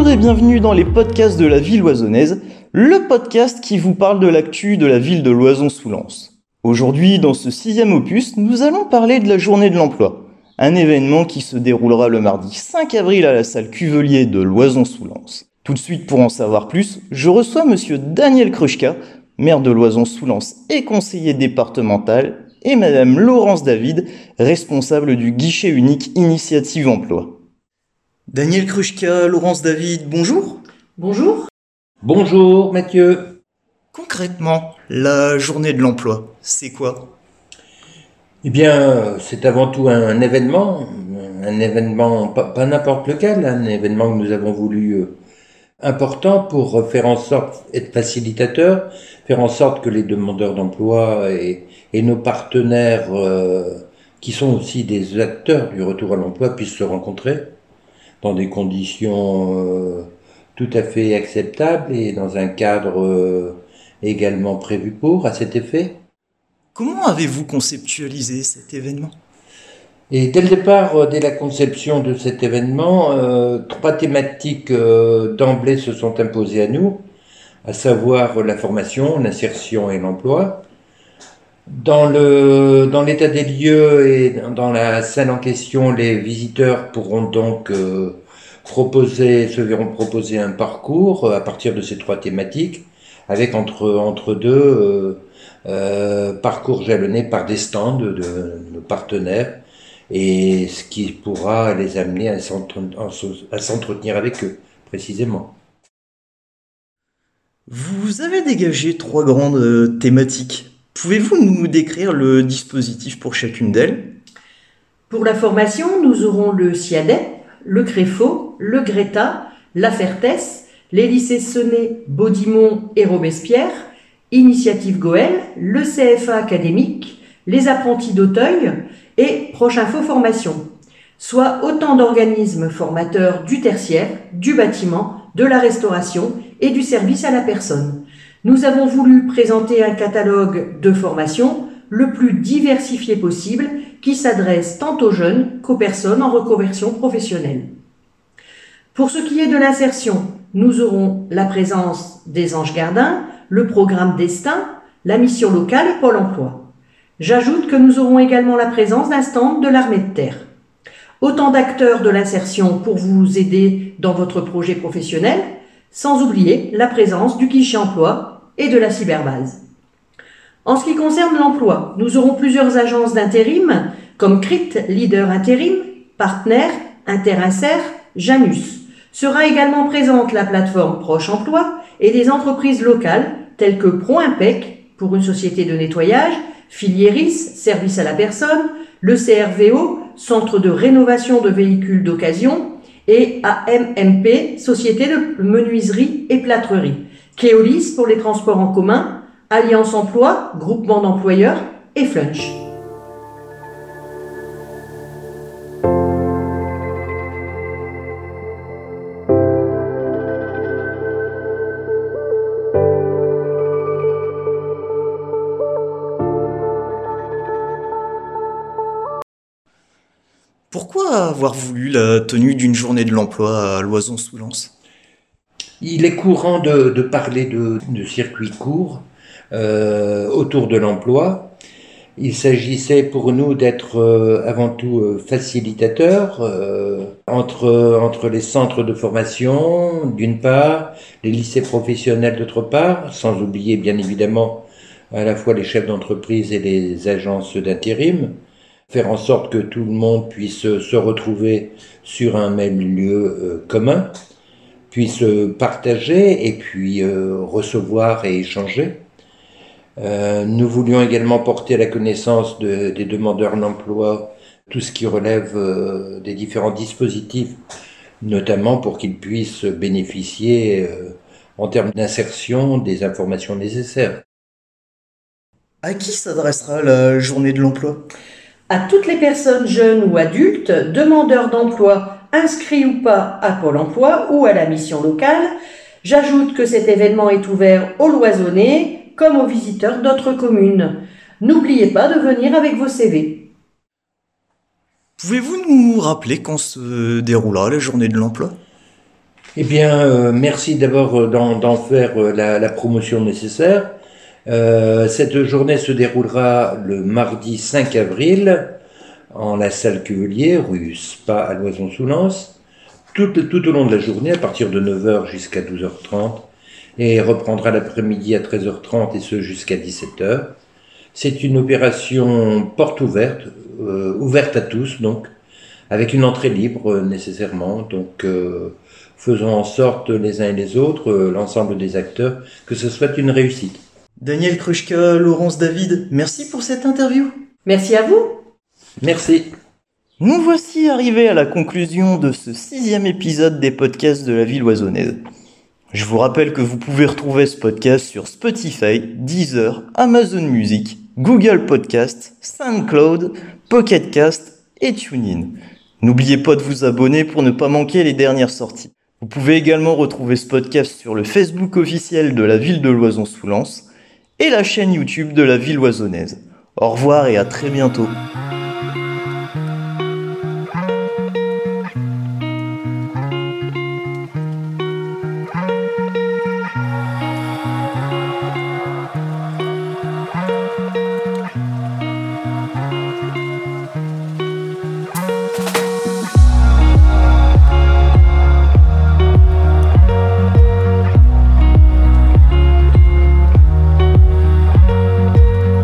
bienvenue dans les podcasts de la ville loisonnaise, le podcast qui vous parle de l'actu de la ville de Loison-sous-Lens. Aujourd'hui, dans ce sixième opus, nous allons parler de la journée de l'emploi, un événement qui se déroulera le mardi 5 avril à la salle Cuvelier de Loison-sous-Lens. Tout de suite, pour en savoir plus, je reçois monsieur Daniel Kruschka, maire de Loison-sous-Lens et conseiller départemental, et madame Laurence David, responsable du guichet unique Initiative Emploi. Daniel Kruschka, Laurence David, bonjour. Bonjour. Bonjour Mathieu. Concrètement, la journée de l'emploi, c'est quoi? Eh bien, c'est avant tout un événement, un événement pas, n'importe lequel, un événement que nous avons voulu euh, important pour faire en sorte être facilitateur, faire en sorte que les demandeurs d'emploi et, nos partenaires, euh, qui sont aussi des acteurs du retour à l'emploi, puissent se rencontrer dans des conditions euh, tout à fait acceptables et dans un cadre euh, également prévu pour, à cet effet. Comment avez-vous conceptualisé cet événement? Et dès le départ, euh, dès la conception de cet événement, trois thématiques d'emblée se sont imposées à nous, à savoir la formation, l'insertion et l'emploi. Dans le dans l'état des lieux et dans la salle en question, les visiteurs pourront donc euh, proposer se verront proposer un parcours euh, à partir de ces trois thématiques, avec entre entre deux euh, euh parcours jalonnés par des stands de, de partenaires et ce qui pourra les amener à s'entretenir avec eux précisément. Vous avez dégagé trois grandes thématiques Pouvez-vous nous décrire le dispositif pour chacune d'elles? Pour la formation, nous aurons le CIADEP, le CREFO, le GRETA, la FERTES, les lycées Sonnet, Baudimont et Robespierre, Initiative Goël, le CFA académique, les apprentis d'Auteuil et Proche Info Formation, soit autant d'organismes formateurs du tertiaire, du bâtiment, de la restauration et du service à la personne. Nous avons voulu présenter un catalogue de formation le plus diversifié possible qui s'adresse tant aux jeunes qu'aux personnes en reconversion professionnelle. Pour ce qui est de l'insertion, nous aurons la présence des anges gardiens, le programme Destin, la mission locale et Pôle emploi. J'ajoute que nous aurons également la présence d'un stand de l'armée de terre. Autant d'acteurs de l'insertion pour vous aider dans votre projet professionnel, sans oublier la présence du guichet emploi et de la cyberbase. En ce qui concerne l'emploi, nous aurons plusieurs agences d'intérim comme CRIT, Leader Intérim, Partner, Interinsert, Janus. Sera également présente la plateforme Proche Emploi et des entreprises locales telles que ProImpec pour une société de nettoyage, Filieris, service à la personne, le CRVO, centre de rénovation de véhicules d'occasion, et AMMP, société de menuiserie et plâtrerie. Keolis pour les transports en commun, Alliance Emploi, groupement d'employeurs et Flunch. Pourquoi avoir voulu la tenue d'une journée de l'emploi à Loison-sous-Lens? Il est courant de, parler de, circuits courts euh, autour de l'emploi. Il s'agissait pour nous d'être euh, avant tout euh, facilitateurs entre, entre les centres de formation d'une part, les lycées professionnels d'autre part, sans oublier bien évidemment à la fois les chefs d'entreprise et les agences d'intérim, faire en sorte que tout le monde puisse se retrouver sur un même lieu commun puissent partager et puis euh, recevoir et échanger. Euh, nous voulions également porter à la connaissance des demandeurs d'emploi tout ce qui relève euh, des différents dispositifs, notamment pour qu'ils puissent bénéficier en termes d'insertion des informations nécessaires. À qui s'adressera la journée de l'emploi? À toutes les personnes jeunes ou adultes, demandeurs d'emploi inscrits ou pas à Pôle emploi ou à la mission locale. J'ajoute que cet événement est ouvert aux loisonnés comme aux visiteurs d'autres communes. N'oubliez pas de venir avec vos CV. Pouvez-vous nous rappeler quand se déroulera la journée de l'emploi? Eh bien, euh, merci d'abord euh, d'en faire euh, la, la, promotion nécessaire. Euh, cette journée se déroulera le mardi 5 avril en la salle Cuvelier, rue Spa à Loison-sous-Lens, tout, tout, au long de la journée, à partir de 9h jusqu'à 12h30, et reprendra l'après-midi à 13h30 et ce jusqu'à 17h. C'est une opération porte ouverte, euh, ouverte à tous, donc, avec une entrée libre euh, nécessairement. Donc, euh, faisons en sorte les uns et les autres, euh, l'ensemble des acteurs, que ce soit une réussite. Daniel Krushka, Laurence David, merci pour cette interview. Merci à vous. Merci. Nous voici arrivés à la conclusion de ce sixième épisode des podcasts de la ville oisonnaise. Je vous rappelle que vous pouvez retrouver ce podcast sur Spotify, Deezer, Amazon Music, Google Podcast, SoundCloud, Pocket Cast et TuneIn. N'oubliez pas de vous abonner pour ne pas manquer les dernières sorties. Vous pouvez également retrouver ce podcast sur le Facebook officiel de la ville de Loison-sous-Lens et la chaîne YouTube de la ville oisonnaise. Au revoir et à très bientôt.